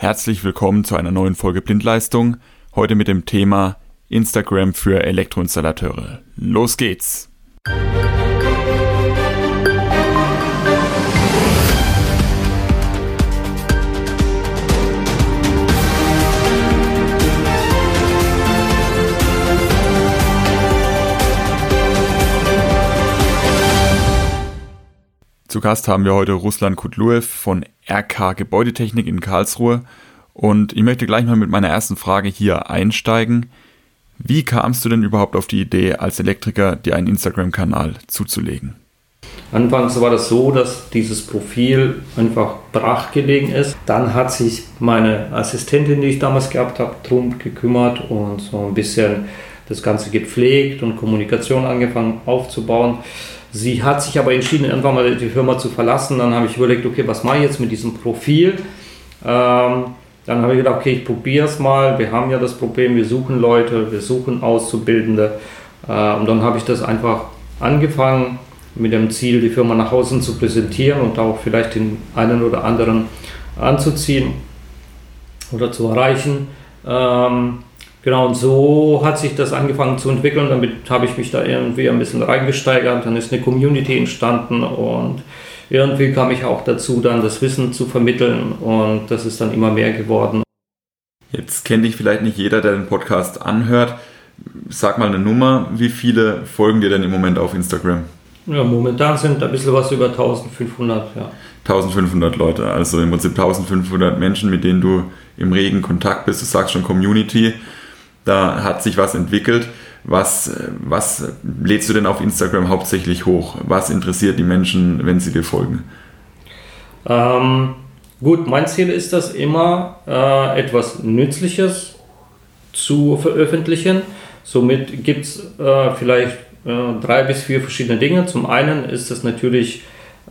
Herzlich willkommen zu einer neuen Folge Blindleistung. Heute mit dem Thema Instagram für Elektroinstallateure. Los geht's! Zu Gast haben wir heute Ruslan Kutluev von RK Gebäudetechnik in Karlsruhe. Und ich möchte gleich mal mit meiner ersten Frage hier einsteigen. Wie kamst du denn überhaupt auf die Idee, als Elektriker dir einen Instagram-Kanal zuzulegen? Anfangs war das so, dass dieses Profil einfach brachgelegen ist. Dann hat sich meine Assistentin, die ich damals gehabt habe, drum gekümmert und so ein bisschen das Ganze gepflegt und Kommunikation angefangen aufzubauen. Sie hat sich aber entschieden, irgendwann mal die Firma zu verlassen. Dann habe ich überlegt, okay, was mache ich jetzt mit diesem Profil? Ähm, dann habe ich gedacht, okay, ich probiere es mal. Wir haben ja das Problem, wir suchen Leute, wir suchen Auszubildende. Äh, und dann habe ich das einfach angefangen mit dem Ziel, die Firma nach außen zu präsentieren und auch vielleicht den einen oder anderen anzuziehen oder zu erreichen. Ähm, Genau, und so hat sich das angefangen zu entwickeln. Damit habe ich mich da irgendwie ein bisschen reingesteigert. Dann ist eine Community entstanden und irgendwie kam ich auch dazu, dann das Wissen zu vermitteln und das ist dann immer mehr geworden. Jetzt kennt dich vielleicht nicht jeder, der den Podcast anhört. Sag mal eine Nummer, wie viele folgen dir denn im Moment auf Instagram? Ja, momentan sind ein bisschen was über 1500, ja. 1500 Leute, also im Prinzip 1500 Menschen, mit denen du im regen Kontakt bist. Du sagst schon Community da hat sich was entwickelt. Was, was lädst du denn auf Instagram hauptsächlich hoch? Was interessiert die Menschen, wenn sie dir folgen? Ähm, gut, mein Ziel ist das immer, äh, etwas Nützliches zu veröffentlichen. Somit gibt es äh, vielleicht äh, drei bis vier verschiedene Dinge. Zum einen ist es natürlich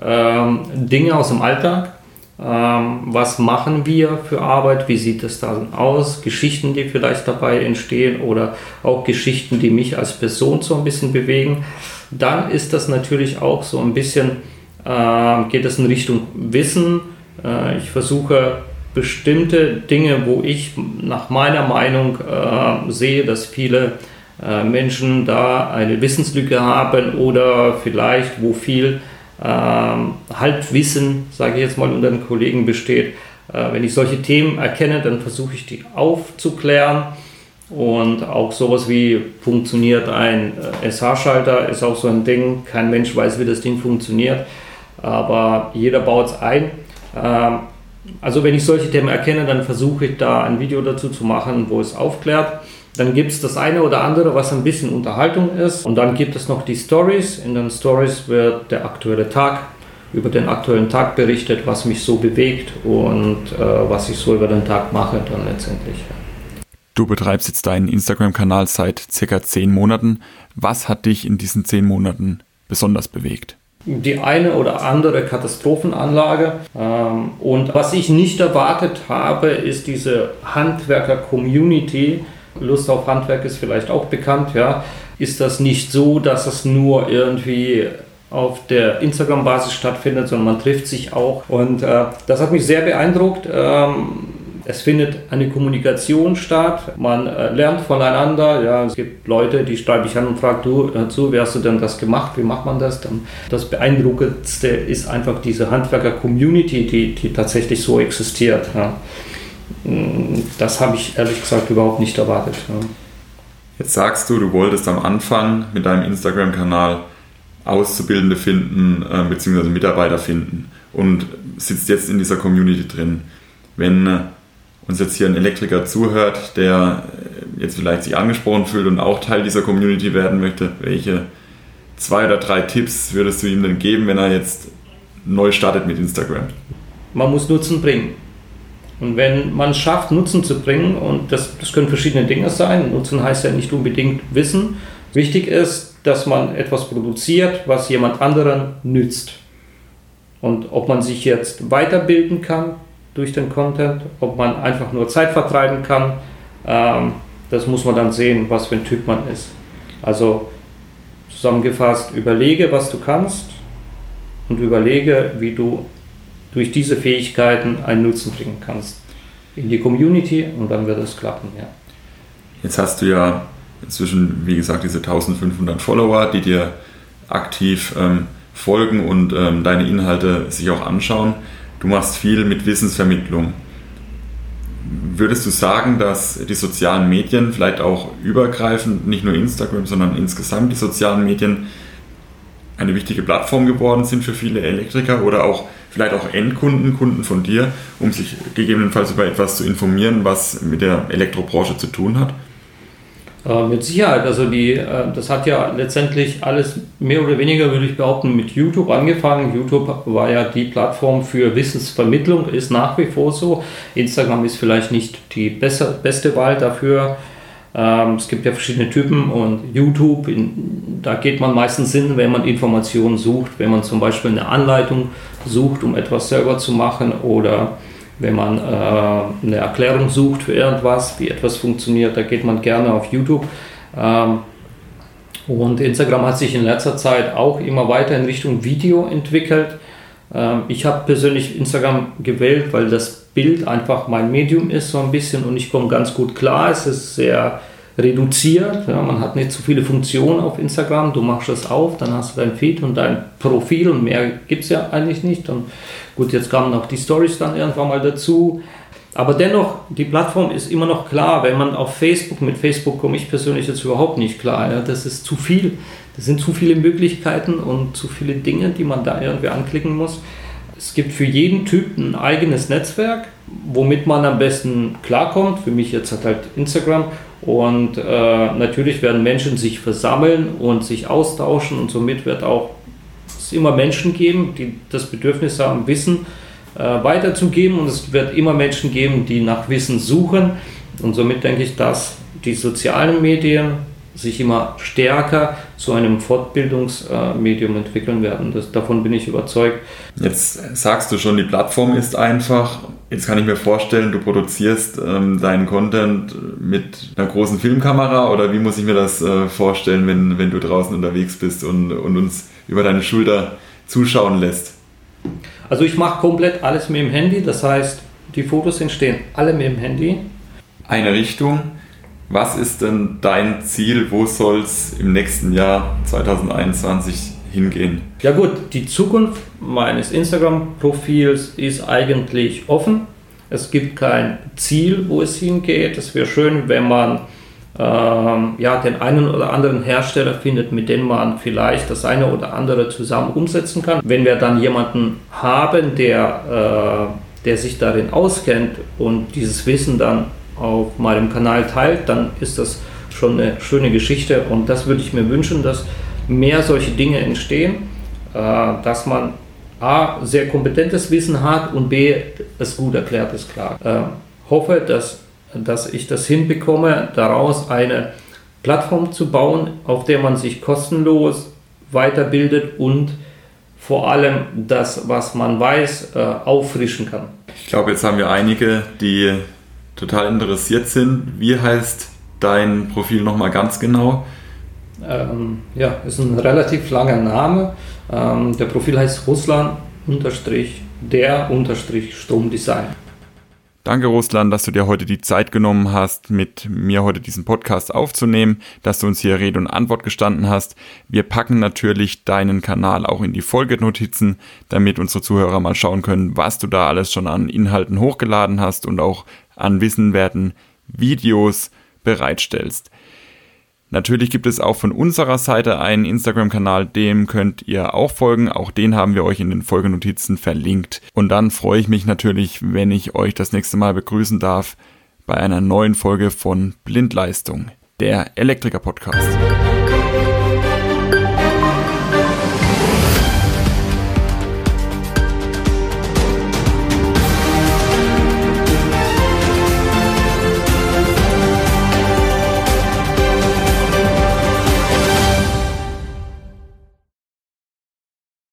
ähm, Dinge aus dem Alltag, was machen wir für Arbeit? Wie sieht es dann aus? Geschichten, die vielleicht dabei entstehen oder auch Geschichten, die mich als Person so ein bisschen bewegen. Dann ist das natürlich auch so ein bisschen, äh, geht es in Richtung Wissen. Äh, ich versuche bestimmte Dinge, wo ich nach meiner Meinung äh, sehe, dass viele äh, Menschen da eine Wissenslücke haben oder vielleicht wo viel ähm, Halbwissen, sage ich jetzt mal, unter den Kollegen besteht. Äh, wenn ich solche Themen erkenne, dann versuche ich die aufzuklären. Und auch sowas wie funktioniert ein äh, SH-Schalter ist auch so ein Ding. Kein Mensch weiß, wie das Ding funktioniert, aber jeder baut es ein. Ähm, also wenn ich solche Themen erkenne, dann versuche ich da ein Video dazu zu machen, wo es aufklärt. Dann gibt es das eine oder andere, was ein bisschen Unterhaltung ist. Und dann gibt es noch die Stories. In den Stories wird der aktuelle Tag über den aktuellen Tag berichtet, was mich so bewegt und äh, was ich so über den Tag mache dann letztendlich. Du betreibst jetzt deinen Instagram-Kanal seit circa zehn Monaten. Was hat dich in diesen zehn Monaten besonders bewegt? Die eine oder andere Katastrophenanlage. Ähm, und was ich nicht erwartet habe, ist diese Handwerker-Community, Lust auf Handwerk ist vielleicht auch bekannt, ja, ist das nicht so, dass es nur irgendwie auf der Instagram-Basis stattfindet, sondern man trifft sich auch. Und äh, das hat mich sehr beeindruckt. Ähm, es findet eine Kommunikation statt, man äh, lernt voneinander. Ja, es gibt Leute, die schreibe ich an und frage, du, hör zu, wie hast du denn das gemacht? Wie macht man das? Dann das Beeindruckendste ist einfach diese Handwerker-Community, die, die tatsächlich so existiert. Ja. Das habe ich ehrlich gesagt überhaupt nicht erwartet. Ja. Jetzt sagst du, du wolltest am Anfang mit deinem Instagram-Kanal Auszubildende finden, äh, beziehungsweise Mitarbeiter finden und sitzt jetzt in dieser Community drin. Wenn äh, uns jetzt hier ein Elektriker zuhört, der äh, jetzt vielleicht sich angesprochen fühlt und auch Teil dieser Community werden möchte, welche zwei oder drei Tipps würdest du ihm denn geben, wenn er jetzt neu startet mit Instagram? Man muss Nutzen bringen. Und wenn man es schafft, Nutzen zu bringen, und das, das können verschiedene Dinge sein, Nutzen heißt ja nicht unbedingt Wissen, wichtig ist, dass man etwas produziert, was jemand anderen nützt. Und ob man sich jetzt weiterbilden kann durch den Content, ob man einfach nur Zeit vertreiben kann, ähm, das muss man dann sehen, was für ein Typ man ist. Also zusammengefasst, überlege, was du kannst und überlege, wie du durch diese Fähigkeiten einen Nutzen bringen kannst. in die Community und dann wird es klappen, ja. Jetzt hast du ja inzwischen, wie gesagt, diese 1500 Follower, die dir aktiv ähm, folgen und ähm, deine Inhalte sich auch anschauen. Du machst viel mit Wissensvermittlung. Würdest du sagen, dass die sozialen Medien, vielleicht auch übergreifend, nicht nur Instagram, sondern insgesamt die sozialen Medien eine wichtige Plattform geworden sind für viele Elektriker oder auch vielleicht auch Endkunden, Kunden von dir, um sich gegebenenfalls über etwas zu informieren, was mit der Elektrobranche zu tun hat? Äh, mit Sicherheit, also die, äh, das hat ja letztendlich alles mehr oder weniger, würde ich behaupten, mit YouTube angefangen. YouTube war ja die Plattform für Wissensvermittlung, ist nach wie vor so. Instagram ist vielleicht nicht die beste, Wahl dafür. Ähm, es gibt ja verschiedene Typen und YouTube, da geht man meistens hin, wenn man Informationen sucht, wenn man zum Beispiel eine Anleitung sucht, um etwas selber zu machen oder wenn man äh, eine Erklärung sucht für irgendwas, wie etwas funktioniert, da geht man gerne auf YouTube. Ähm, und Instagram hat sich in letzter Zeit auch immer weiter in Richtung Video entwickelt. Ähm, ich habe persönlich Instagram gewählt, weil das Bild einfach mein Medium ist, so ein bisschen, und ich komme ganz gut klar. Es ist sehr reduziert. Ja, man hat nicht so viele Funktionen auf Instagram. Du machst das auf, dann hast du dein Feed und dein Profil und mehr gibt es ja eigentlich nicht. Und gut, jetzt kamen auch die Stories dann irgendwann mal dazu. Aber dennoch, die Plattform ist immer noch klar, wenn man auf Facebook, mit Facebook komme ich persönlich jetzt überhaupt nicht klar. Ja, das ist zu viel. Das sind zu viele Möglichkeiten und zu viele Dinge, die man da irgendwie anklicken muss. Es gibt für jeden Typ ein eigenes Netzwerk, womit man am besten klarkommt. Für mich jetzt hat halt Instagram. Und äh, natürlich werden Menschen sich versammeln und sich austauschen und somit wird auch es immer Menschen geben, die das Bedürfnis haben, Wissen äh, weiterzugeben. Und es wird immer Menschen geben, die nach Wissen suchen. Und somit denke ich, dass die sozialen Medien sich immer stärker zu einem Fortbildungsmedium entwickeln werden. Das, davon bin ich überzeugt. Jetzt sagst du schon, die Plattform ist einfach. Jetzt kann ich mir vorstellen, du produzierst ähm, deinen Content mit einer großen Filmkamera oder wie muss ich mir das äh, vorstellen, wenn, wenn du draußen unterwegs bist und, und uns über deine Schulter zuschauen lässt? Also ich mache komplett alles mit dem Handy, das heißt, die Fotos entstehen alle mit dem Handy. Eine Richtung, was ist denn dein Ziel? Wo soll es im nächsten Jahr 2021 hingehen? Ja gut, die Zukunft meines Instagram-Profils ist eigentlich offen. Es gibt kein Ziel, wo es hingeht. Es wäre schön, wenn man ähm, ja, den einen oder anderen Hersteller findet, mit dem man vielleicht das eine oder andere zusammen umsetzen kann. Wenn wir dann jemanden haben, der, äh, der sich darin auskennt und dieses Wissen dann auf meinem Kanal teilt, dann ist das schon eine schöne Geschichte und das würde ich mir wünschen, dass mehr solche Dinge entstehen, äh, dass man A, sehr kompetentes Wissen hat und B, es gut erklärt ist, klar. Äh, hoffe, dass, dass ich das hinbekomme, daraus eine Plattform zu bauen, auf der man sich kostenlos weiterbildet und vor allem das, was man weiß, äh, auffrischen kann. Ich glaube, jetzt haben wir einige, die total interessiert sind. Wie heißt dein Profil nochmal ganz genau? Ähm, ja, ist ein relativ langer Name. Ähm, der Profil heißt Russland der Stromdesign. Danke, Russland, dass du dir heute die Zeit genommen hast, mit mir heute diesen Podcast aufzunehmen, dass du uns hier Rede und Antwort gestanden hast. Wir packen natürlich deinen Kanal auch in die Folgenotizen, damit unsere Zuhörer mal schauen können, was du da alles schon an Inhalten hochgeladen hast und auch an wissenwerten Videos bereitstellst. Natürlich gibt es auch von unserer Seite einen Instagram-Kanal, dem könnt ihr auch folgen. Auch den haben wir euch in den Folgenotizen verlinkt. Und dann freue ich mich natürlich, wenn ich euch das nächste Mal begrüßen darf bei einer neuen Folge von Blindleistung, der Elektriker-Podcast.